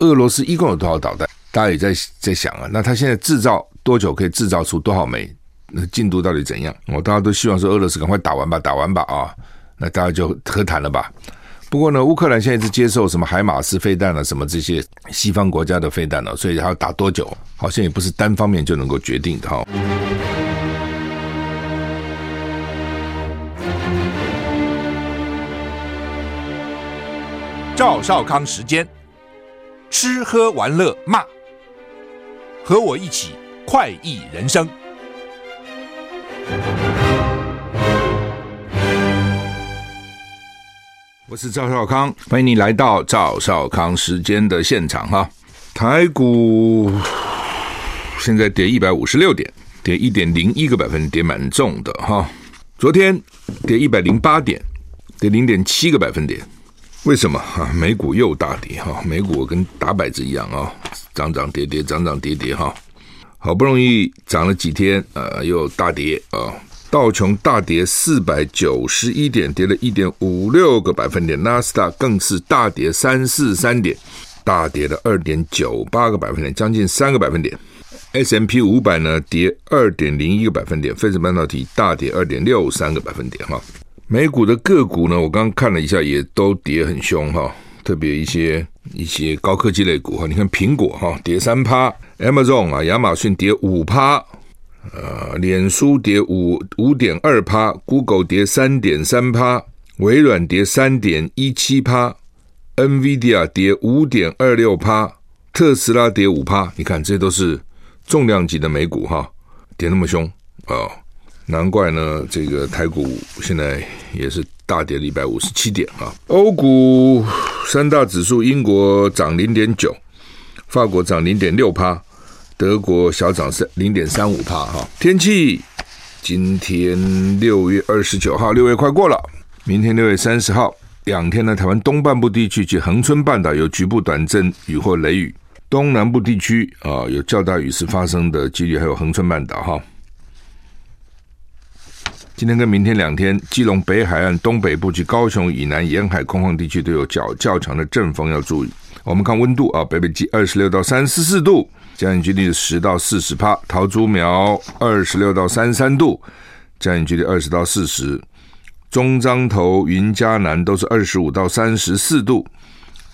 俄罗斯一共有多少导弹？大家也在在想啊，那他现在制造多久可以制造出多少枚？那进度到底怎样？我大家都希望说俄罗斯赶快打完吧，打完吧啊，那大家就和谈了吧。不过呢，乌克兰现在是接受什么海马斯飞弹啊，什么这些西方国家的飞弹了，所以还要打多久，好像也不是单方面就能够决定的哈。赵少康时间，吃喝玩乐骂，和我一起快意人生。我是赵少康，欢迎你来到赵少康时间的现场哈。台股现在跌一百五十六点，跌一点零一个百分点，蛮重的哈。昨天跌一百零八点，跌零点七个百分点。为什么哈？美股又大跌哈，美股跟打摆子一样啊，涨涨跌跌，涨涨跌跌哈。好不容易涨了几天，呃，又大跌啊。道琼大跌四百九十一点，跌了一点五六个百分点。纳斯达更是大跌三四三点，大跌了二点九八个百分点，将近三个百分点。S M P 五百呢，跌二点零一个百分点。费城半导体大跌二点六三个百分点。哈，美股的个股呢，我刚看了一下，也都跌很凶哈，特别一些一些高科技类股哈，你看苹果哈跌三趴，Amazon 啊，亚马逊跌五趴。呃，脸书跌五五点二趴，Google 跌三点三趴，微软跌三点一七趴，NVIDIA 跌五点二六趴，特斯拉跌五趴。你看，这些都是重量级的美股哈，跌那么凶啊、难怪呢。这个台股现在也是大跌了一百五十七点啊。欧股三大指数，英国涨零点九，法国涨零点六趴。德国小涨三零点三五帕哈。天气，今天六月二十九号，六月快过了，明天六月三十号，两天呢，台湾东半部地区及恒春半岛有局部短阵雨或雷雨，东南部地区啊有较大雨势发生的几率，还有恒春半岛哈。今天跟明天两天，基隆北海岸东北部及高雄以南沿海空旷地区都有较较强的阵风要注意。我们看温度啊，北北基二十六到三十四度。降雨几率十到四十帕，桃竹苗二十六到三十三度，降雨几率二十到四十，中彰投云嘉南都是二十五到三十四度，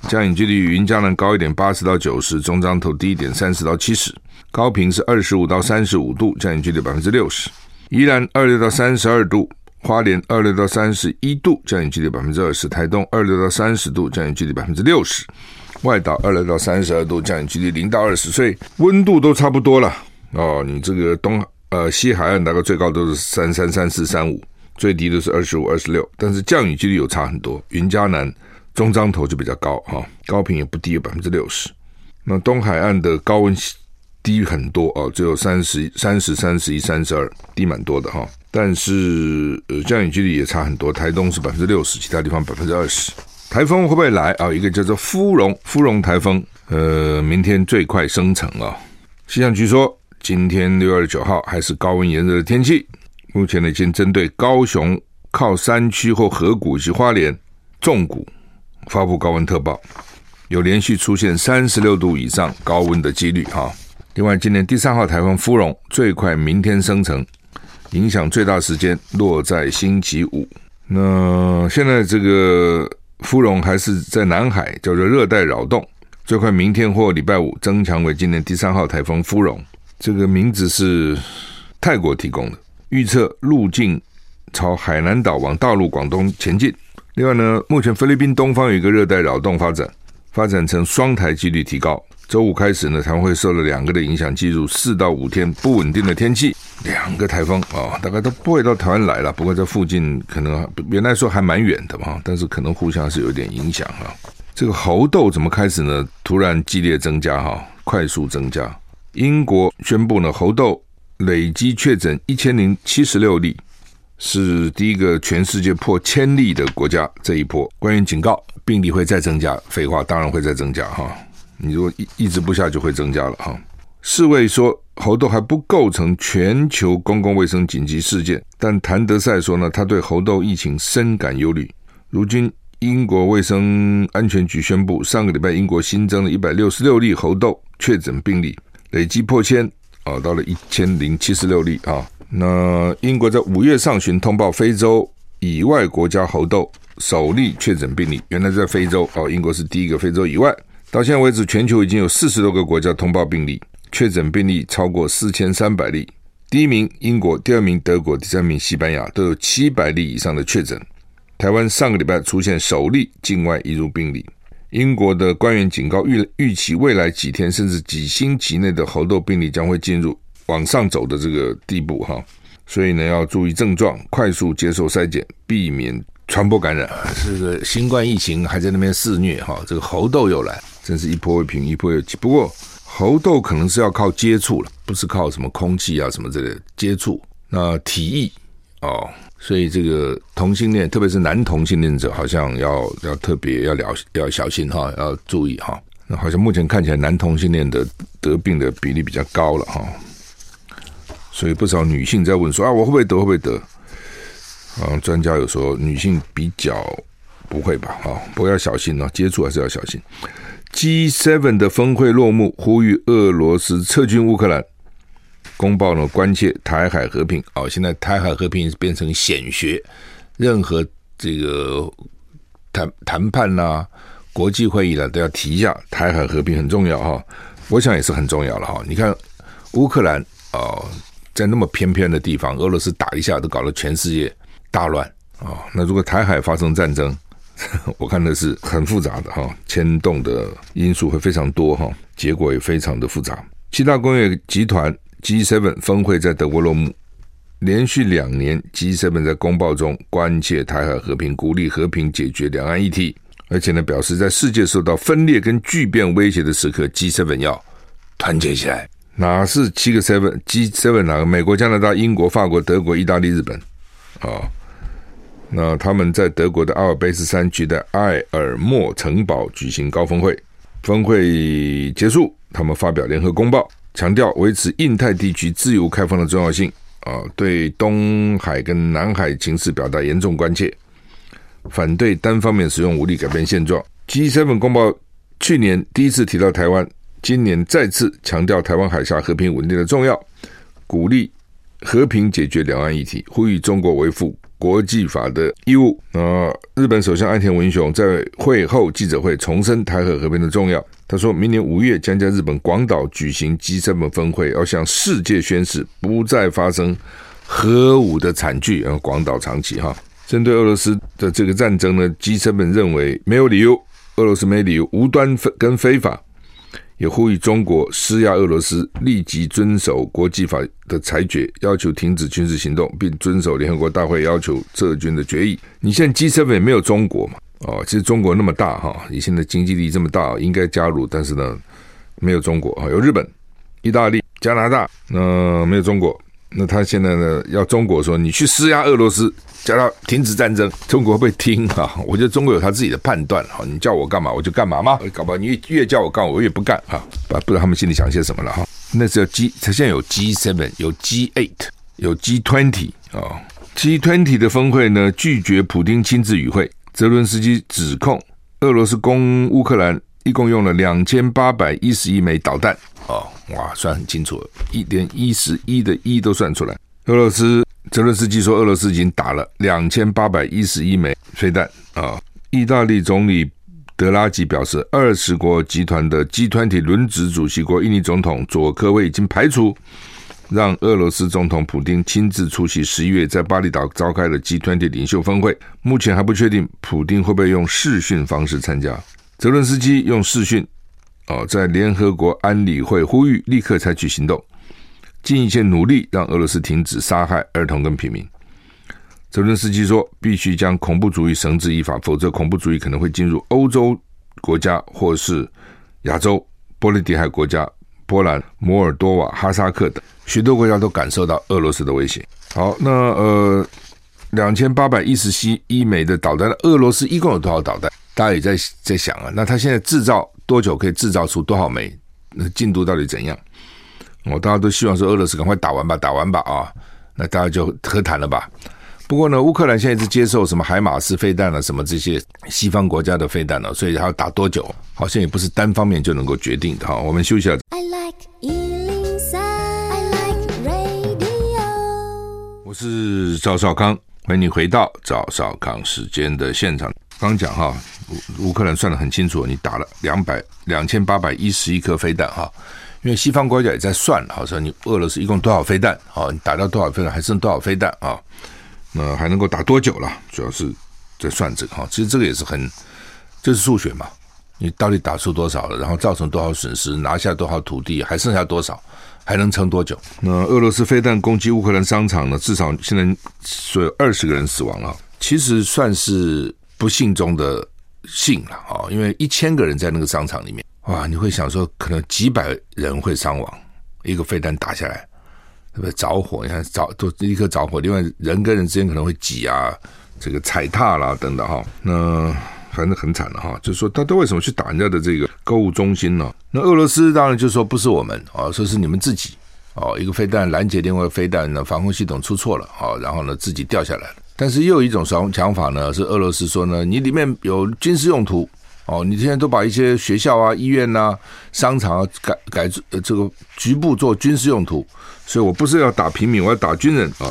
降雨几率云嘉南高一点八十到九十，中彰投低一点三十到七十，高屏是二十五到三十五度，降雨几率百分之六十，宜兰二六到三十二度，花莲二六到三十一度，降雨几率百分之二十，台东二六到三十度，降雨几率百分之六十。外岛二六到三十二度，降雨几率零到二十，所以温度都差不多了哦。你这个东呃西海岸大概最高都是三三三四三五，最低都是二十五二十六，但是降雨几率有差很多。云嘉南中彰投就比较高哈、哦，高频也不低，有百分之六十。那东海岸的高温低很多哦，只有三十三十三十一三十二，低蛮多的哈、但是呃降雨几率也差很多，台东是百分之六十，其他地方百分之二十。台风会不会来啊？一个叫做芙蓉，芙蓉台风，呃，明天最快生成啊。气象局说，今天六月二十九号还是高温炎热的天气。目前呢，已经针对高雄靠山区或河谷及花莲纵谷发布高温特报，有连续出现三十六度以上高温的几率哈。另外，今年第三号台风芙蓉最快明天生成，影响最大时间落在星期五。那现在这个。芙蓉还是在南海，叫做热带扰动，最快明天或礼拜五增强为今年第三号台风芙蓉。这个名字是泰国提供的，预测路径朝海南岛往大陆广东前进。另外呢，目前菲律宾东方有一个热带扰动发展，发展成双台几率提高。周五开始呢，台湾会受了两个的影响，进入四到五天不稳定的天气。两个台风啊、哦，大概都不会到台湾来了。不过在附近可能原来说还蛮远的嘛，但是可能互相是有点影响哈。这个猴痘怎么开始呢？突然激烈增加哈，快速增加。英国宣布呢，猴痘累计确诊一千零七十六例，是第一个全世界破千例的国家。这一波官员警告，病例会再增加。废话，当然会再增加哈。你如果一一直不下，就会增加了哈。世卫说。猴痘还不构成全球公共卫生紧急事件，但谭德塞说呢，他对猴痘疫情深感忧虑。如今英国卫生安全局宣布，上个礼拜英国新增了一百六十六例猴痘确诊病例，累计破千啊，到了一千零七十六例啊。那英国在五月上旬通报非洲以外国家猴痘首例确诊病例，原来在非洲哦，英国是第一个非洲以外。到现在为止，全球已经有四十多个国家通报病例，确诊病例超过四千三百例。第一名英国，第二名德国，第三名西班牙都有七百例以上的确诊。台湾上个礼拜出现首例境外移入病例，英国的官员警告预预期未来几天甚至几星期内的猴痘病例将会进入往上走的这个地步哈，所以呢要注意症状，快速接受筛检，避免传播感染。这个新冠疫情还在那边肆虐哈，这个猴痘又来，真是一波未平一波又起。不过猴痘可能是要靠接触了，不是靠什么空气啊什么之类接触，那体液哦。所以这个同性恋，特别是男同性恋者，好像要要特别要了要小心哈，要注意哈。那好像目前看起来，男同性恋的得病的比例比较高了哈。所以不少女性在问说啊，我会不会得？会不会得？啊，专家有说女性比较不会吧？哈，不要小心哦，接触还是要小心。G7 的峰会落幕，呼吁俄罗斯撤军乌克兰。公报呢，关切台海和平哦，现在台海和平变成显学，任何这个谈谈判呐、啊、国际会议啦，都要提一下台海和平很重要哈。我想也是很重要了哈。你看乌克兰哦，在那么偏偏的地方，俄罗斯打一下都搞得全世界大乱啊。那如果台海发生战争，我看的是很复杂的哈，牵动的因素会非常多哈，结果也非常的复杂。七大工业集团。G7 峰会在德国落幕，连续两年，G7 在公报中关切台海和平，鼓励和平解决两岸议题，而且呢，表示在世界受到分裂跟巨变威胁的时刻，G7 要团结起来。哪是七个 seven？G7 哪个？美国、加拿大、英国、法国、德国、意大利、日本啊、那他们在德国的阿尔卑斯山区的埃尔默城堡举行高峰会，峰会结束，他们发表联合公报。强调维持印太地区自由开放的重要性啊，对东海跟南海情势表达严重关切，反对单方面使用武力改变现状。G7 公报去年第一次提到台湾，今年再次强调台湾海峡和平稳定的重要，鼓励和平解决两岸议题，呼吁中国维护国际法的义务。啊，日本首相岸田文雄在会后记者会重申台海和平的重要。他说明年五月将在日本广岛举行 G7 峰会，要向世界宣示不再发生核武的惨剧。然后广岛长崎哈，针对俄罗斯的这个战争呢，G7 认为没有理由，俄罗斯没理由无端跟非法，也呼吁中国施压俄罗斯立即遵守国际法的裁决，要求停止军事行动，并遵守联合国大会要求撤军的决议。你现在 G7 也没有中国嘛？哦，其实中国那么大哈，你现在经济力这么大，应该加入，但是呢，没有中国啊，有日本、意大利、加拿大，那、没有中国。那他现在呢，要中国说你去施压俄罗斯，叫他停止战争，中国会不会听啊？我觉得中国有他自己的判断哈，你叫我干嘛我就干嘛嘛，搞不好你越越叫我干我越不干啊，不不知道他们心里想些什么了哈。那是要 G，他现在有 G seven，有 G eight，有 G twenty 啊，G twenty 的峰会呢，拒绝普京亲自与会。泽伦斯基指控俄罗斯攻乌克兰一共用了两千八百一十一枚导弹哦，哇，算很清楚了，一连一十一的一都算出来。俄罗斯泽伦斯基说，俄罗斯已经打了两千八百一十一枚飞弹啊。意大利总理德拉吉表示，二十国集团的集团体轮值主席国印尼总统佐科威已经排除。让俄罗斯总统普京亲自出席十一月在巴厘岛召开的 G20 领袖峰会，目前还不确定普京会不会用视讯方式参加。泽伦斯基用视讯，哦，在联合国安理会呼吁立刻采取行动，尽一切努力让俄罗斯停止杀害儿童跟平民。泽伦斯基说，必须将恐怖主义绳之以法，否则恐怖主义可能会进入欧洲国家或是亚洲波罗的海国家。波兰、摩尔多瓦、哈萨克等许多国家都感受到俄罗斯的威胁。好，那呃，两千八百一十七一枚的导弹，俄罗斯一共有多少导弹？大家也在在想啊，那他现在制造多久可以制造出多少枚？那进度到底怎样？我大家都希望说俄罗斯赶快打完吧，打完吧啊，那大家就和谈了吧。不过呢，乌克兰现在是接受什么海马斯飞弹啊，什么这些西方国家的飞弹了，所以他要打多久，好像也不是单方面就能够决定的哈。我们休息一下。I like 103, I like radio。我是赵少康，欢迎你回到赵少康时间的现场。刚讲哈，乌乌克兰算得很清楚，你打了两百两千八百一十一颗飞弹哈。因为西方国家也在算，好像你俄罗斯一共多少飞弹啊？你打到多少飞弹，还剩多少飞弹啊？那还能够打多久了？主要是在算这个哈。其实这个也是很，这是数学嘛。你到底打出多少了？然后造成多少损失？拿下多少土地？还剩下多少？还能撑多久？那俄罗斯飞弹攻击乌克兰商场呢？至少现在说有二十个人死亡了。其实算是不幸中的幸了啊，因为一千个人在那个商场里面。哇！你会想说，可能几百人会伤亡，一个飞弹打下来，对不对？着火，你看着都立刻着火。另外，人跟人之间可能会挤啊，这个踩踏啦等等哈。那反正很惨了哈。就是说，他都为什么去打人家的这个购物中心呢？那俄罗斯当然就说不是我们啊，说是你们自己哦，一个飞弹拦截另外一个飞弹呢，防空系统出错了啊，然后呢自己掉下来了。但是又有一种讲讲法呢，是俄罗斯说呢，你里面有军事用途。哦，你现在都把一些学校啊、医院呐、商场啊改改这个局部做军事用途，所以我不是要打平民，我要打军人啊！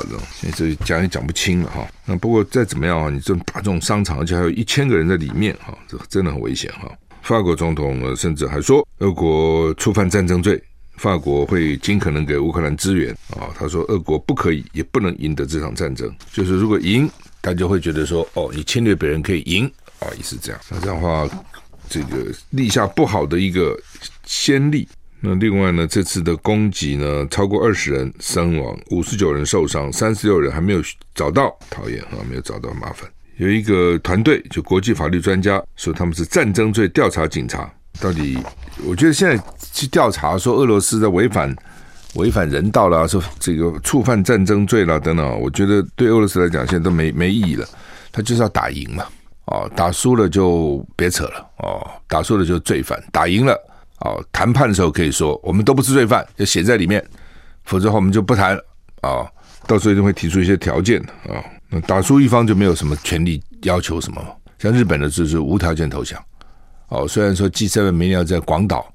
这讲也讲不清了哈。那不过再怎么样啊，你这种打这种商场，而且还有一千个人在里面哈，这真的很危险哈。法国总统，甚至还说，俄国触犯战争罪，法国会尽可能给乌克兰支援啊。他说，俄国不可以也不能赢得这场战争，就是如果赢，他就会觉得说，哦，你侵略别人可以赢。啊，也是这样。那这样的话，这个立下不好的一个先例。那另外呢，这次的攻击呢，超过二十人身亡，五十九人受伤，三十六人还没有找到。讨厌啊，没有找到，麻烦。有一个团队，就国际法律专家说他们是战争罪调查警察。到底，我觉得现在去调查说俄罗斯在违反违反人道了，说这个触犯战争罪了等等，我觉得对俄罗斯来讲现在都没没意义了。他就是要打赢嘛。哦，打输了就别扯了哦，打输了就罪犯，打赢了哦，谈判的时候可以说我们都不是罪犯，就写在里面，否则的话我们就不谈了啊。到时候一定会提出一些条件的啊。那打输一方就没有什么权利要求什么，像日本的就是无条件投降。哦，虽然说 G7 明年要在广岛，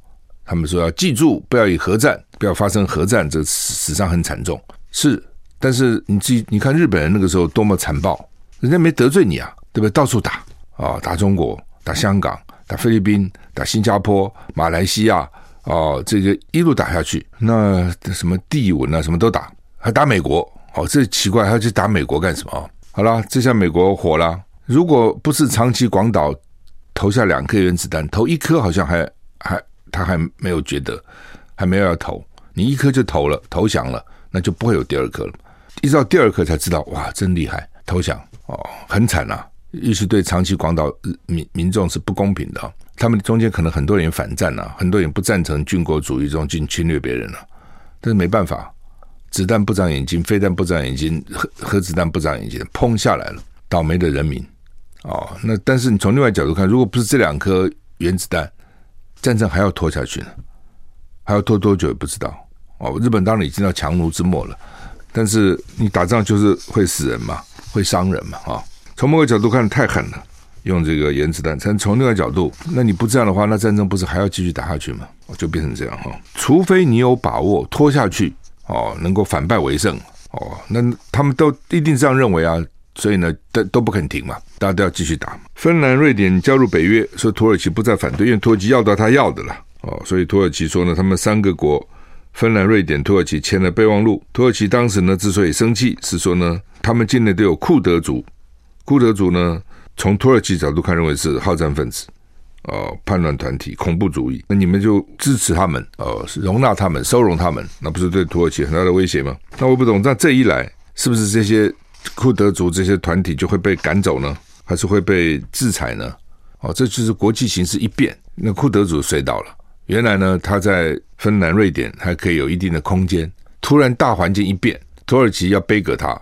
他们说要记住不要以核战，不要发生核战，这死伤很惨重是，但是你自己你看日本人那个时候多么残暴，人家没得罪你啊。对不对？到处打啊、打中国，打香港，打菲律宾，打新加坡、马来西亚，哦，这个一路打下去，那什么帝汶啊，什么都打，还打美国，哦，这奇怪，他去打美国干什么？好了，这下美国火了。如果不是长崎广岛投下两颗原子弹，投一颗好像还还他还没有觉得，还没有要投，你一颗就投了，投降了，那就不会有第二颗了。一直到第二颗才知道，哇，真厉害，投降哦，很惨呐、啊。尤其对长崎、广岛民民众是不公平的，他们中间可能很多人反战了，很多人不赞成军国主义这种进侵略别人了，但是没办法，子弹不长眼睛，飞弹不长眼睛，核核子弹不长眼睛，砰下来了，倒霉的人民哦。那但是你从另外角度看，如果不是这两颗原子弹，战争还要拖下去呢，还要拖多久也不知道哦。日本当然已经到强弩之末了，但是你打仗就是会死人嘛，会伤人嘛，啊、从某个角度看太狠了，用这个原子弹。但从另外角度，那你不这样的话，那战争不是还要继续打下去吗？就变成这样哈。除非你有把握拖下去哦，能够反败为胜哦，那他们都一定这样认为啊。所以呢，都都不肯停嘛，大家都要继续打。芬兰、瑞典加入北约，说土耳其不再反对，因为土耳其要到他要的了哦。所以土耳其说呢，他们三个国，芬兰、瑞典、土耳其签了备忘录。土耳其当时呢，之所以生气，是说呢，他们境内都有库德族。库德族呢，从土耳其角度看，认为是好战分子，哦，叛乱团体、恐怖主义。那你们就支持他们，哦，容纳他们，收容他们，那不是对土耳其很大的威胁吗？那我不懂，那这一来，是不是这些库德族这些团体就会被赶走呢？还是会被制裁呢？哦，这就是国际形势一变，那库德族摔倒了。原来呢，他在芬兰、瑞典还可以有一定的空间，突然大环境一变，土耳其要杯葛他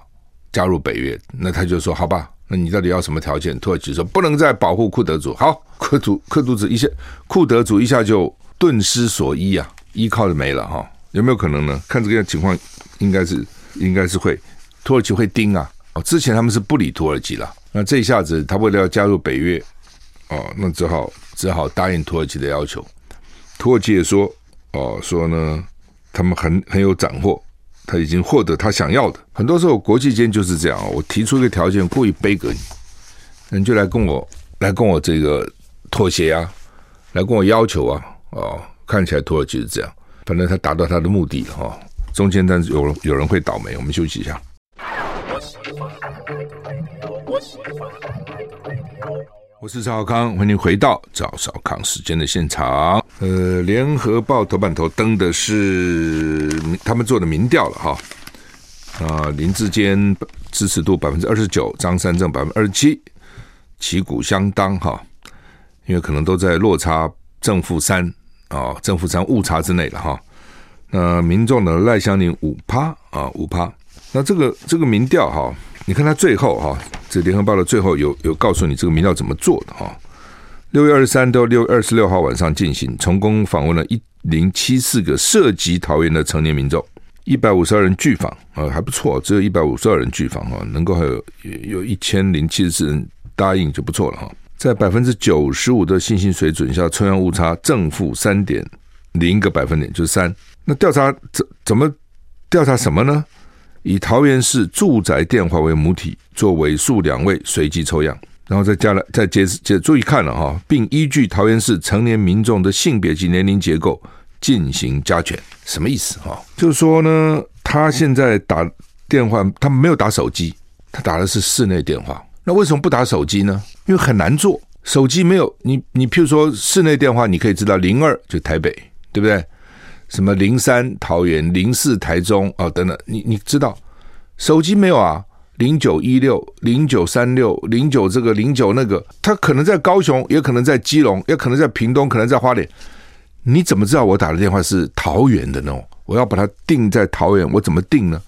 加入北约，那他就说好吧。那你到底要什么条件？土耳其说不能再保护库德族。好，库族库族子一下，库德族一下就顿失所依啊，依靠就没了哈。有没有可能呢？看这个情况，应该是应该是会土耳其会盯啊。哦，之前他们是不理土耳其了，那这一下子他为了要加入北约，哦，那只好只好答应土耳其的要求。土耳其也说，哦，说呢，他们很很有斩获，他已经获得他想要的。很多时候国际间就是这样，我提出一个条件，故意背给你，你就来跟我来跟我这个妥协啊，来跟我要求啊，哦，看起来土耳其是这样，反正他达到他的目的了哈。哦中间，但是有有人会倒霉。我们休息一下。我是赵少康，欢迎回到赵少康时间的现场。呃，联合报头版头登的是他们做的民调了哈。啊、呃，林志坚支持度百分之二十九，张三正百分之二十七，旗鼓相当哈。因为可能都在落差正负三啊，正负三误差之内了哈。那民众的赖香林五趴啊五趴，那这个这个民调哈，你看他最后哈，这联合报的最后有有告诉你这个民调怎么做的哈。六月二十三到六月二十六号晚上进行，成功访问了一零七四个涉及桃园的成年民众，一百五十二人拒访啊，还不错，只有一百五十二人拒访啊，能够还有有一千零七十四人答应就不错了哈。在百分之九十五的信心水准下，抽样误差正负三点零个百分点，就是三。那调查怎怎么调查什么呢？以桃园市住宅电话为母体，做尾数两位随机抽样，然后再加了再接接注意看了哈，并依据桃园市成年民众的性别及年龄结构进行加权。什么意思哈？就是说呢，他现在打电话，他没有打手机，他打的是室内电话。那为什么不打手机呢？因为很难做，手机没有你你譬如说室内电话，你可以知道零二就台北，对不对？什么零三桃园零四台中啊、哦、等等，你你知道手机没有啊？零九一六零九三六零九这个零九那个，他可能在高雄，也可能在基隆，也可能在屏东，可能在花莲。你怎么知道我打的电话是桃园的呢？我要把它定在桃园，我怎么定呢？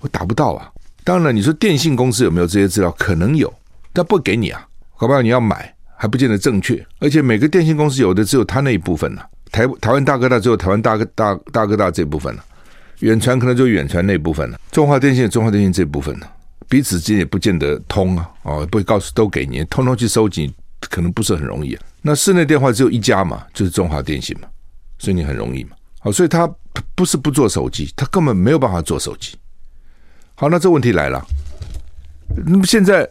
我打不到啊。当然了，你说电信公司有没有这些资料？可能有，但不给你啊。搞不好你要买还不见得正确，而且每个电信公司有的只有他那一部分呢、台台湾大哥大只有台湾大哥大大哥大这部分了，远传可能就远传那部分了，中华电信中华电信这部分了，彼此之间也不见得通啊，哦，不会告诉都给你，通通去收集可能不是很容易啊。那室内电话只有一家嘛，就是中华电信嘛，所以你很容易嘛。好，所以他不是不做手机，他根本没有办法做手机。好，那这问题来了，那么现在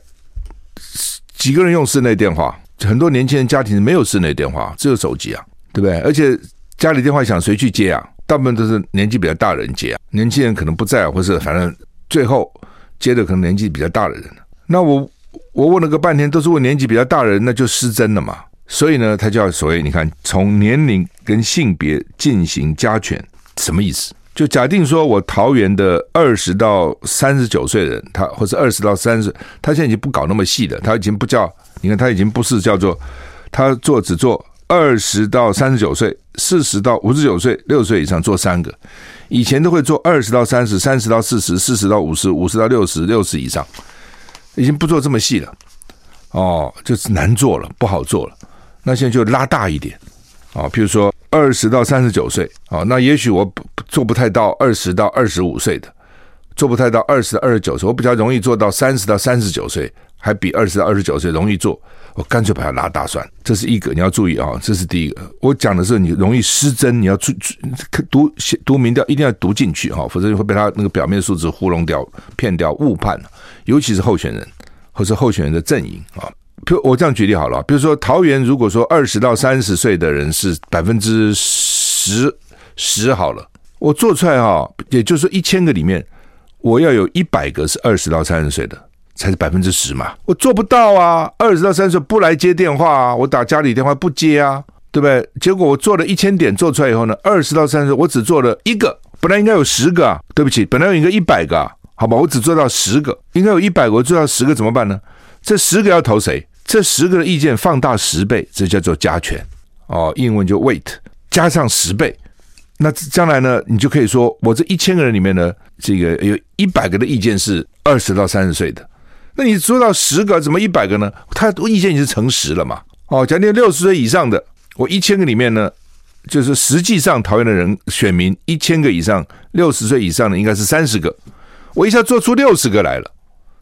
几个人用室内电话？很多年轻人家庭没有室内电话，只有手机啊。对不对？而且家里电话响谁去接啊？大部分都是年纪比较大的人接啊，年轻人可能不在，或是反正最后接的可能年纪比较大的人。那我我问了个半天，都是问年纪比较大的人，那就失真了嘛。所以呢，他叫所谓你看，从年龄跟性别进行加权，什么意思？就假定说我桃园的二十到三十九岁的人，他或者二十到三十，他现在已经不搞那么细了，他已经不叫，你看他已经不是叫做他做只做。二十到三十九岁，四十到五十九岁，六十岁以上做三个。以前都会做二十到三十，三十到四十，四十到五十，五十到六十，六十以上，已经不做这么细了。哦，就是难做了，不好做了。那现在就拉大一点啊，哦，譬如说二十到三十九岁啊，那也许我做不太到二十到二十五岁的，做不太到二十到二十九岁，我比较容易做到三十到三十九岁，还比二十到二十九岁容易做。我干脆把它拉大算，这是一个你要注意啊，这是第一个。我讲的是你容易失真，你要注注读写读民调一定要读进去哈，否则你会被他那个表面数字糊弄掉、骗掉、误判。尤其是候选人或是候选人的阵营啊。比如我这样举例好了，比如说桃园，如果说二十到三十岁的人是百分之十十好了，我做出来哈，也就是说一千个里面，我要有一百个是二十到三十岁的。才是百分之十嘛，我做不到啊！二十到三十岁不来接电话啊，我打家里电话不接啊，对不对？结果我做了一千点做出来以后呢，二十到三十岁我只做了一个，本来应该有十个啊，对不起，本来有一个一百个啊，好吧，我只做到十个，应该有一百个，我做到十个怎么办呢？这十个要投谁？这十个的意见放大十倍，这叫做加权哦，英文就 weight 加上十倍，那将来呢，你就可以说我这一千个人里面呢，这个有一百个的意见是二十到三十岁的。那你做到十个，怎么一百个呢？他意见已经乘十了嘛？哦，假定六十岁以上的，我一千个里面呢，就是实际上讨厌的人选民一千个以上，六十岁以上的应该是三十个，我一下做出六十个来了，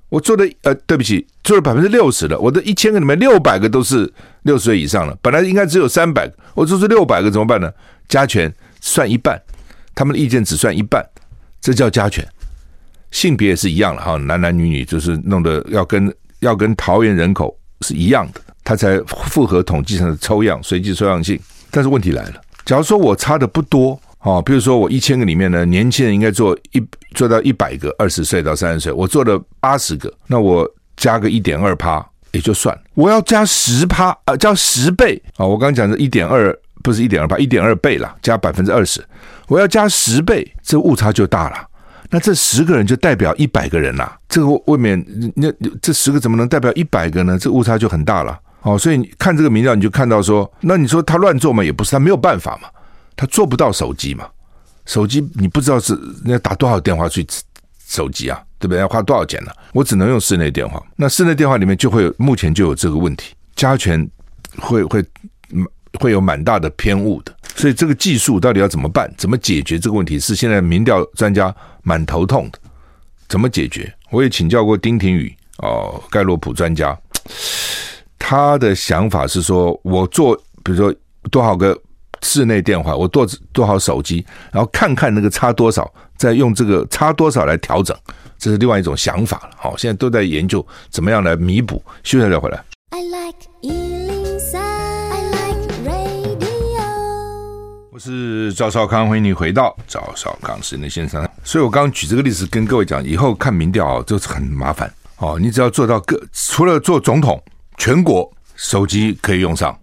我做的呃，对不起，做了百分之六十的，我的一千个里面六百个都是六十岁以上了，本来应该只有三百个，我做出六百个怎么办呢？加权算一半，他们的意见只算一半，这叫加权。性别也是一样了哈，男男女女就是弄得要跟要跟桃园人口是一样的，它才符合统计上的抽样随机抽样性。但是问题来了，假如说我差的不多啊，比如说我一千个里面呢，年轻人应该做一做到一百个，二十岁到三十岁，我做了八十个，那我加个一点二趴也就算，我要加十趴啊，加十倍啊，我刚刚讲的一点二不是一点二趴，一点二倍了，加百分之二十，我要加十倍，这误差就大了。那这十个人就代表一百个人呐，这个未免那这十个怎么能代表一百个呢？这误差就很大了。哦，所以你看这个民调，你就看到说，那你说他乱做嘛，也不是他没有办法嘛，他做不到手机嘛，手机你不知道是要打多少电话去手机啊，对不对？要花多少钱呢？我只能用室内电话，那室内电话里面就会有目前就有这个问题，加权会会会有蛮大的偏误的。所以这个技术到底要怎么办？怎么解决这个问题？是现在民调专家蛮头痛的。怎么解决？我也请教过丁廷宇哦，盖洛普专家，他的想法是说，我做比如说多少个室内电话，我多多少手机，然后看看那个差多少，再用这个差多少来调整，这是另外一种想法了。好，现在都在研究怎么样来弥补。休息再回来。I like 是赵少康，欢迎你回到赵少康时间的线上。所以我刚举这个例子跟各位讲，以后看民调就是很麻烦哦。你只要做到各，除了做总统，全国手机可以用上。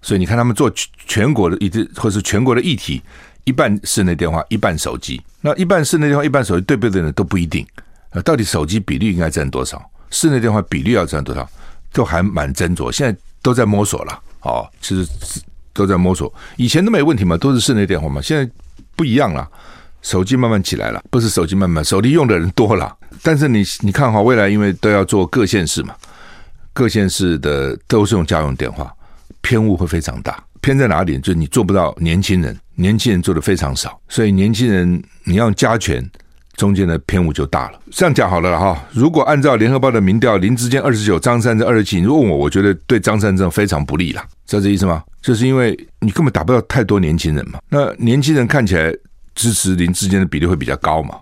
所以你看他们做全国的一直，或是全国的议题，一半室内电话，一半手机。那一半室内电话，一半手机，对不对呢？都不一定。到底手机比例应该占多少？室内电话比例要占多少？都还蛮斟酌。现在都在摸索了。哦，其实。都在摸索，以前都没问题嘛，都是室内电话嘛。现在不一样了，手机慢慢起来了，不是手机慢慢，手机用的人多了。但是你你看哈，未来因为都要做各县市嘛，各县市的都是用家用电话，偏误会非常大。偏在哪里？就是你做不到年轻人，年轻人做的非常少，所以年轻人你要加权，中间的偏误就大了。这样讲好了哈，如果按照联合报的民调，林志坚二十九，张善政二十七，你问我，我觉得对张善政非常不利了，知道这意思吗？就是因为你根本打不到太多年轻人嘛，那年轻人看起来支持林志坚的比例会比较高嘛，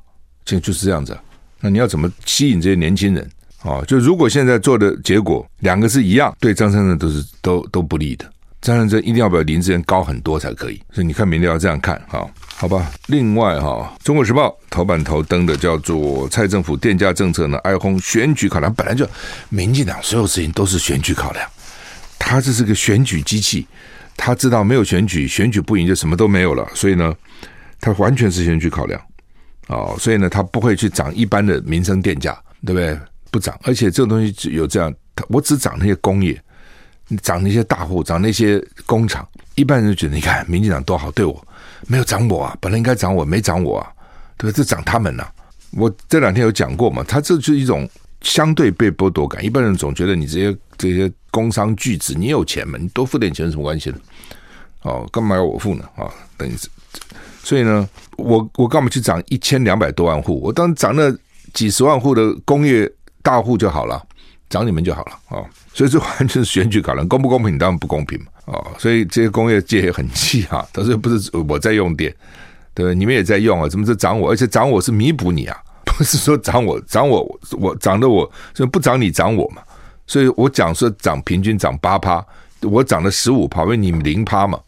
现在就是这样子。那你要怎么吸引这些年轻人？哦，就如果现在做的结果两个是一样，对张善政都是都都不利的。张善政一定要比林智坚高很多才可以。所以你看民调要这样看哈，好吧？另外哈，《中国时报》头版头登的叫做蔡政府电价政策呢，哀轰选举考量，本来就民进党所有事情都是选举考量，他这是个选举机器。他知道没有选举，选举不赢就什么都没有了，所以呢，他完全是选举考量，哦，所以呢，他不会去涨一般的民生电价，对不对？不涨，而且这个东西有这样，我只涨那些工业，涨那些大户，涨那些工厂，一般人就觉得你看民进党多好，对我没有涨我啊，本来应该涨我，没涨我啊，对吧？这涨他们呐、啊，我这两天有讲过嘛，他这就是一种。相对被剥夺感，一般人总觉得你这些这些工商巨子，你有钱嘛？你多付点钱有什么关系呢？哦，干嘛要我付呢？啊、哦，等于是，所以呢，我我干嘛去涨一千两百多万户？我当涨那几十万户的工业大户就好了，涨你们就好了啊、哦！所以这完全是选举搞的，公不公平？当然不公平嘛！哦，所以这些工业界也很气啊，他说不是我在用电，对？你们也在用啊？怎么是涨我？而且涨我是弥补你啊！不是说涨我涨我我涨的我，所以不涨你涨我嘛，所以我讲说涨平均涨八趴，我涨了十五趴，因为你们零趴嘛，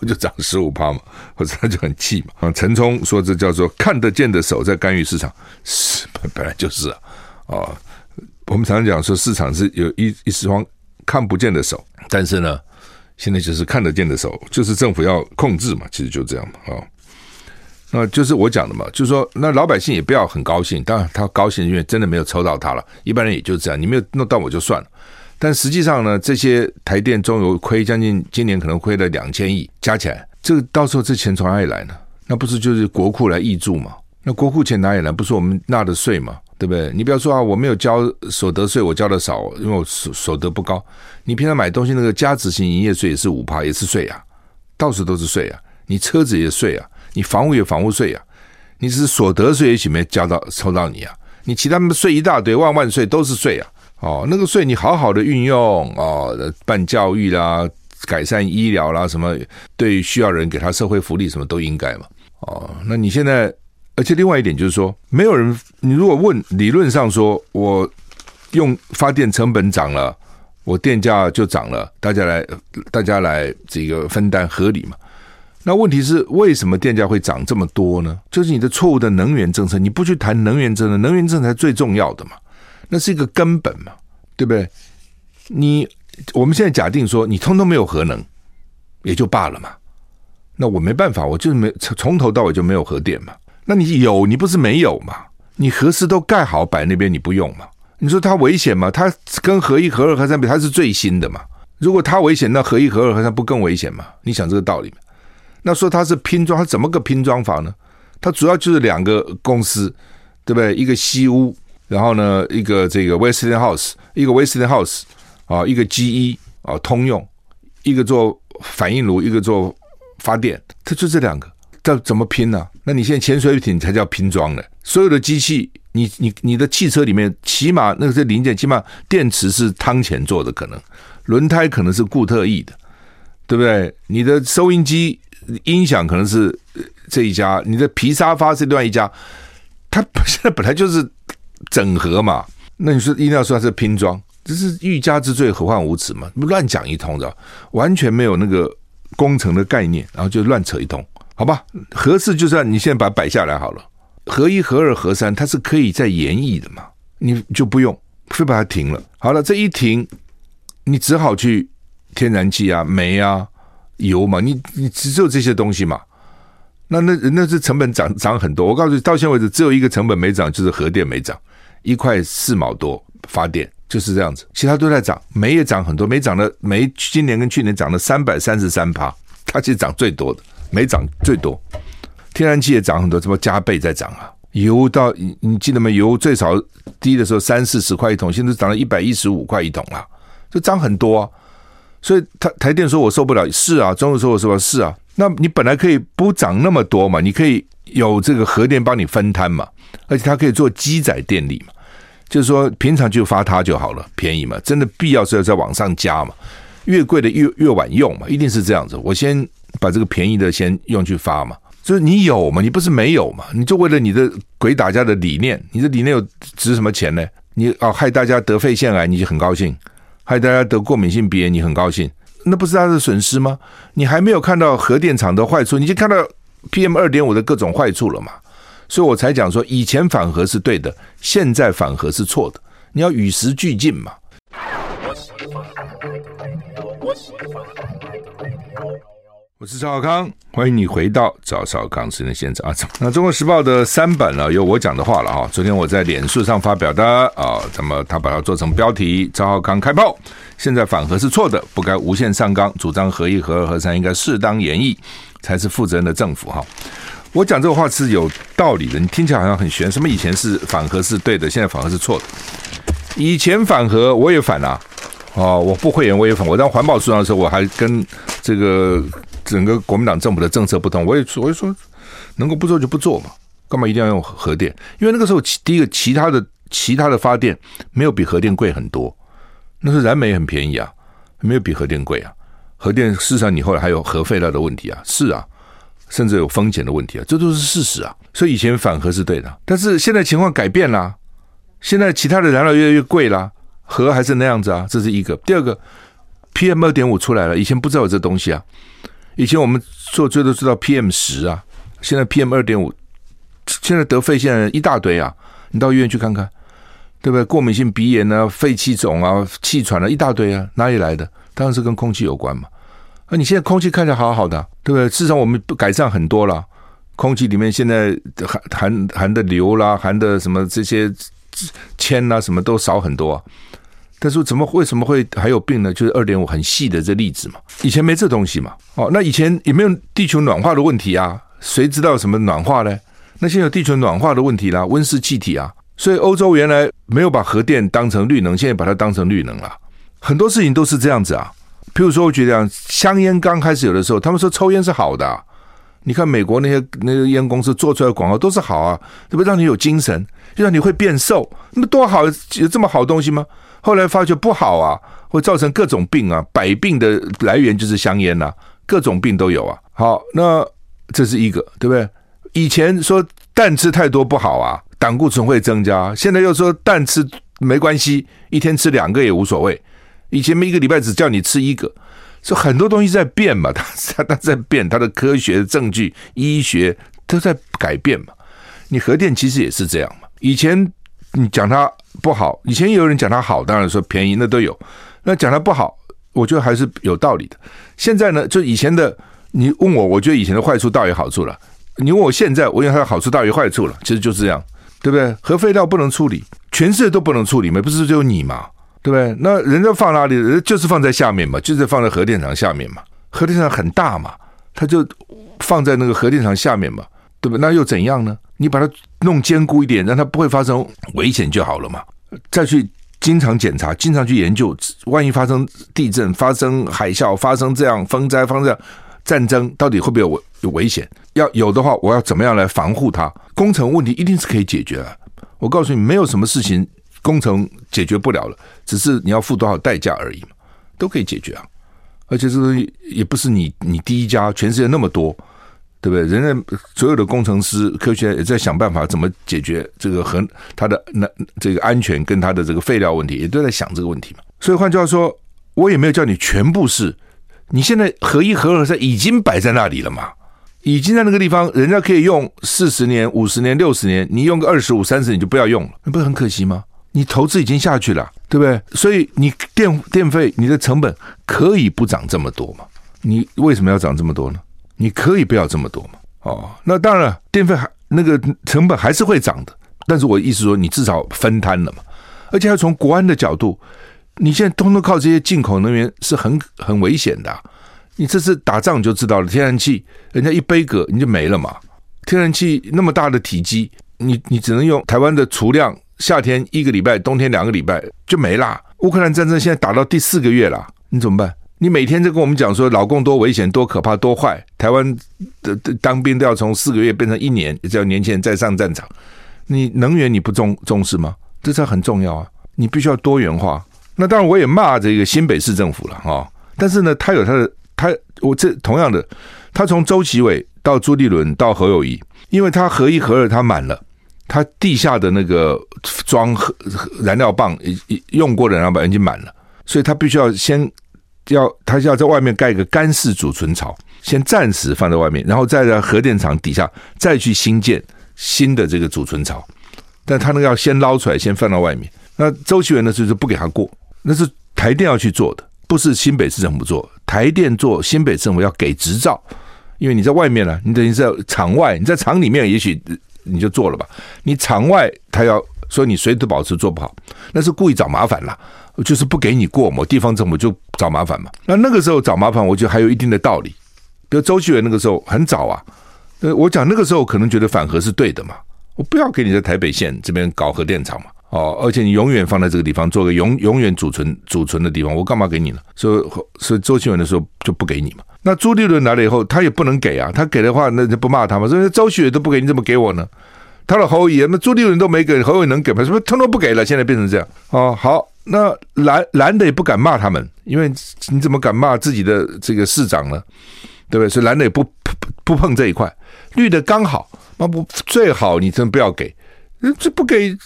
我就涨十五趴嘛，或者他就很气嘛。啊，陈冲说这叫做看得见的手在干预市场，是本来就是啊，啊，我们常常讲说市场是有一一双看不见的手，但是呢，现在就是看得见的手，就是政府要控制嘛，其实就这样嘛，啊。那就是我讲的嘛，就是说，那老百姓也不要很高兴，当然他高兴，因为真的没有抽到他了。一般人也就这样，你没有弄到我就算了。但实际上呢，这些台电中油亏将近，今年可能亏了两千亿，加起来，这个到时候这钱从哪里来呢？那不是就是国库来挹注吗？那国库钱哪里来？不是我们纳的税吗？对不对？你不要说啊，我没有交所得税，我交的少，因为我所所得不高。你平常买东西那个加值型营业税也是五趴，也是税啊，到处都是税啊，你车子也税啊。你房屋有房屋税啊，你是所得税一起没交到抽到你啊，你其他税一大堆，万万税都是税啊！哦，那个税你好好的运用哦，办教育啦，改善医疗啦，什么对需要人给他社会福利，什么都应该嘛。哦，那你现在，而且另外一点就是说，没有人，你如果问理论上说，我用发电成本涨了，我电价就涨了，大家来，大家来这个分担合理嘛？那问题是为什么电价会涨这么多呢？就是你的错误的能源政策，你不去谈能源政策，能源政策才最重要的嘛，那是一个根本嘛，对不对？你我们现在假定说你通通没有核能，也就罢了嘛。那我没办法，我就是没从头到尾就没有核电嘛。那你有，你不是没有嘛？你核四都盖好摆那边，你不用嘛？你说它危险吗？它跟核一、核二、核三比，它是最新的嘛。如果它危险，那核一、核二、核三不更危险吗？你想这个道理？那说它是拼装，它怎么个拼装法呢？它主要就是两个公司，对不对？一个西屋，然后呢，一个这个 Westinghouse，一个 Westinghouse 啊，一个 GE 啊，通用，一个做反应炉，一个做发电，它就这两个，这怎么拼呢、那你现在潜水艇才叫拼装呢？所有的机器，你你你的汽车里面，起码那个是零件，起码电池是汤浅做的，可能轮胎可能是固特异的，对不对？你的收音机。音响可能是这一家，你的皮沙发是另外一家，它现在本来就是整合嘛。那你说一定要说是拼装，这是欲加之罪，何患无辞嘛？乱讲一通的，完全没有那个工程的概念，然后就乱扯一通，好吧？核四就算你现在把它摆下来好了，核一、核二、核三它是可以再延役的嘛？你就不用非把它停了。好了，这一停，你只好去天然气啊、煤啊。油嘛，你你只有这些东西嘛？那那那是成本涨涨很多。我告诉你，到现在为止只有一个成本没涨，就是核电没涨，一块四毛多发电就是这样子，其他都在涨，煤也涨很多，煤涨了，煤今年跟去年涨了三百三十三趴，它其实涨最多的，没涨最多，天然气也涨很多，怎么加倍在涨啊？油到你你记得吗？油最少低的时候三四十块一桶，现在涨了一百一十五块一桶了，就涨很多啊。所以台台电说我受不了，是啊，中油说我受不了，是啊。那你本来可以不涨那么多嘛，你可以有这个核电帮你分摊嘛，而且它可以做机载电力嘛，就是说平常就发它就好了，便宜嘛。真的必要是要再往上加嘛，越贵的越越晚用嘛，一定是这样子。我先把这个便宜的先用去发嘛，就是你有嘛，你不是没有嘛，你就为了你的鬼打架的理念，你的理念有值什么钱呢？你哦害大家得肺腺癌，你就很高兴。害大家得过敏性鼻炎，你很高兴，那不是他的损失吗？你还没有看到核电厂的坏处，你就看到 PM 二点五的各种坏处了嘛？所以我才讲说，以前反核是对的，现在反核是错的，你要与时俱进嘛。我是赵少康，欢迎你回到赵少康时间现场啊！那《中国时报》的三版呢，有我讲的话了哈。昨天我在脸书上发表的啊，那么他把它做成标题：赵少康开炮，现在反核是错的，不该无限上纲，主张核一、核二、核三应该适当演绎，才是负责任的政府哈。我讲这个话是有道理的，你听起来好像很玄，什么以前是反核是对的，现在反核是错的？以前反核我也反啊，哦，我不会员我也反，我当环保署长的时候我还跟这个。整个国民党政府的政策不同，我也说，我也说，能够不做就不做嘛，干嘛一定要用核电？因为那个时候，第一个其他的其他的发电没有比核电贵很多，那是燃煤很便宜啊，没有比核电贵啊。核电事实上你后来还有核废料的问题啊，是啊，甚至有风险的问题啊，这都是事实啊。所以以前反核是对的，但是现在情况改变了，现在其他的燃料越来越贵了，核还是那样子啊，这是一个。第二个，PM 二点五出来了，以前不知道有这东西啊。以前我们做最多知道 PM 十啊，现在 PM 二点五，现在得肺腺癌一大堆啊！你到医院去看看，对不对？过敏性鼻炎啊、肺气肿啊、气喘啊一大堆啊，哪里来的？当然是跟空气有关嘛。那你现在空气看起来好好的，对不对？至少我们改善很多了，空气里面现在含含含的硫啦、含的什么这些铅啊，什么都少很多啊。但是怎么为什么会还有病呢？就是二点五很细的这粒子嘛，以前没这东西嘛。哦，那以前也没有地球暖化的问题啊，谁知道什么暖化呢？那现在有地球暖化的问题啦，温室气体啊，所以欧洲原来没有把核电当成绿能，现在把它当成绿能了。很多事情都是这样子啊。譬如说，我觉得香烟刚开始有的时候，他们说抽烟是好的，你看美国那些那个烟公司做出来的广告都是好啊，对不对？让你有精神，就让你会变瘦，那么多好，有这么好东西吗？后来发觉不好啊，会造成各种病啊，百病的来源就是香烟呐、啊，各种病都有啊。好，那这是一个，对不对？以前说蛋吃太多不好啊，胆固醇会增加，现在又说蛋吃没关系，一天吃两个也无所谓。以前一个礼拜只叫你吃一个。所以很多东西在变嘛，它 它它在变，它的科学证据、医学都在改变嘛。你核电其实也是这样嘛。以前你讲它不好，以前也有人讲它好，当然说便宜那都有。那讲它不好，我觉得还是有道理的。现在呢，就以前的你问我，我觉得以前的坏处大于好处了。你问我现在，我认为它的好处大于坏处了。其实就是这样，对不对？核废料不能处理，全世界都不能处理，没不是只有你嘛？对不对？那人家放哪里？人就是放在下面嘛，就是放在核电厂下面嘛。核电厂很大嘛，它就放在那个核电厂下面嘛，对不对？那又怎样呢？你把它弄坚固一点，让它不会发生危险就好了嘛。再去经常检查，经常去研究，万一发生地震、发生海啸、发生这样风灾、发生战争，到底会不会有有危险？要有的话，我要怎么样来防护它？工程问题一定是可以解决的。我告诉你，没有什么事情。工程解决不了了，只是你要付多少代价而已嘛，都可以解决啊。而且这东西也不是你你第一家，全世界那么多，对不对？人家所有的工程师、科学家也在想办法怎么解决这个和它的那这个安全跟它的这个废料问题，也都在想这个问题嘛。所以换句话说，我也没有叫你全部是，你现在核一、核二在已经摆在那里了嘛，已经在那个地方，人家可以用四十年、五十年、六十年，你用个二十五、三十年就不要用了，那不是很可惜吗？你投资已经下去了，对不对？所以你电电费，你的成本可以不涨这么多嘛？你为什么要涨这么多呢？你可以不要这么多嘛？哦，那当然了，电费还那个成本还是会涨的。但是我意思说，你至少分摊了嘛。而且要从国安的角度，你现在通通靠这些进口能源是很很危险的。你这次打仗就知道了，天然气人家一杯葛你就没了嘛。天然气那么大的体积，你你只能用台湾的储量。夏天一个礼拜，冬天两个礼拜就没啦。乌克兰战争现在打到第四个月了，你怎么办？你每天就跟我们讲说老共多危险、多可怕、多坏，台湾的当兵都要从四个月变成一年，叫年轻人再上战场。你能源你不重重视吗？这才很重要啊！你必须要多元化。那当然我也骂这个新北市政府了哈，但是呢，他有他的他，我这同样的，他从周其伟到朱立伦到何友谊，因为他合一合二他满了。他地下的那个装燃料棒，用过的燃料棒已经满了，所以他必须要先要，他就要在外面盖一个干式储存槽，先暂时放在外面，然后再在核电厂底下再去新建新的这个储存槽，但他那个要先捞出来，先放到外面。那周其伟呢，就是不给他过，那是台电要去做的，不是新北市政府做，台电做，新北政府要给执照，因为你在外面呢，你等于在厂外，你在厂里面也许。你就做了吧，你场外他要说你随时保持做不好，那是故意找麻烦啦，就是不给你过嘛，地方政府就找麻烦嘛。那那个时候找麻烦，我觉得还有一定的道理。比如周其伟那个时候很早啊，呃，我讲那个时候可能觉得反核是对的嘛，我不要给你在台北县这边搞核电厂嘛，哦，而且你永远放在这个地方做个永永远储存储存的地方，我干嘛给你呢？所以所以周其伟的时候就不给你嘛。那朱立伦来了以后，他也不能给啊。他给的话，那就不骂他嘛。所以周其伟都不给，你怎么给我呢？他的侯爷，那朱立伦都没给，侯爷能给吗？是不是通通不给了？现在变成这样哦。好，那蓝蓝的也不敢骂他们，因为你怎么敢骂自己的这个市长呢？对不对？所以蓝的也不不不碰这一块。绿的刚好，那不最好你真不要给，这不给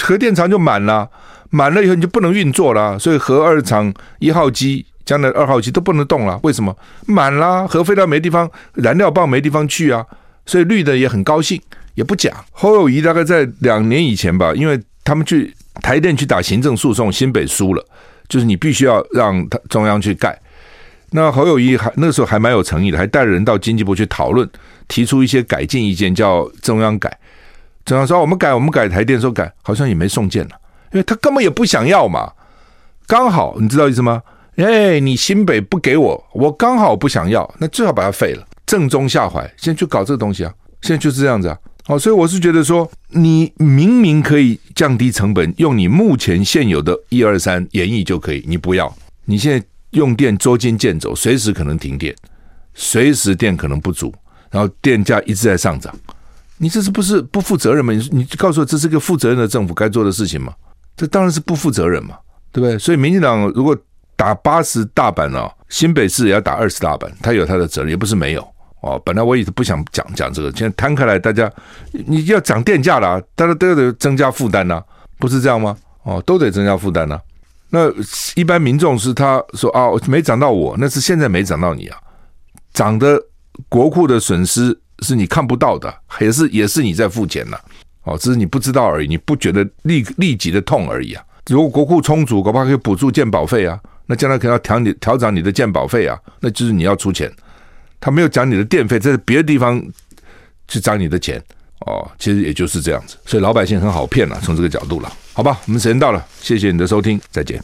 核电厂就满了，满了以后你就不能运作了。所以核二厂一号机。将来二号机都不能动了，为什么？满了，核废料没地方，燃料棒没地方去啊，所以绿的也很高兴，也不讲。侯友谊大概在两年以前吧，因为他们去台电去打行政诉讼，新北输了，就是你必须要让他中央去盖。那侯友谊还那个时候还蛮有诚意的，还带人到经济部去讨论，提出一些改进意见，叫中央改。中央说我们改，我们改，台电说改，好像也没送件了，因为他根本也不想要嘛。刚好你知道意思吗？哎，你新北不给我，我刚好不想要，那最好把它废了，正中下怀。现在就搞这个东西啊，现在就是这样子啊。好，所以我是觉得说，你明明可以降低成本，用你目前现有的一二三演绎就可以，你不要。你现在用电捉襟见肘，随时可能停电，随时电可能不足，然后电价一直在上涨，你这是不是不负责任吗？你你告诉我，这是个负责任的政府该做的事情吗？这当然是不负责任嘛，对不对？所以民进党如果打八十大板哦，新北市也要打二十大板，他有他的责任，也不是没有哦。本来我也是不想讲讲这个，现在摊开来，大家你要涨电价了，大家都得增加负担呐，不是这样吗？哦，都得增加负担呐。那一般民众是他说啊，没涨到我，那是现在没涨到你啊，涨的国库的损失是你看不到的，也是也是你在付钱呐。哦，只是你不知道而已，你不觉得立立即的痛而已啊。如果国库充足，恐怕可以补助健保费啊。那将来可能要调你调涨你的健保费啊，那就是你要出钱。他没有涨你的电费，在别的地方去涨你的钱哦。其实也就是这样子，所以老百姓很好骗了，从这个角度了，好吧？我们时间到了，谢谢你的收听，再见。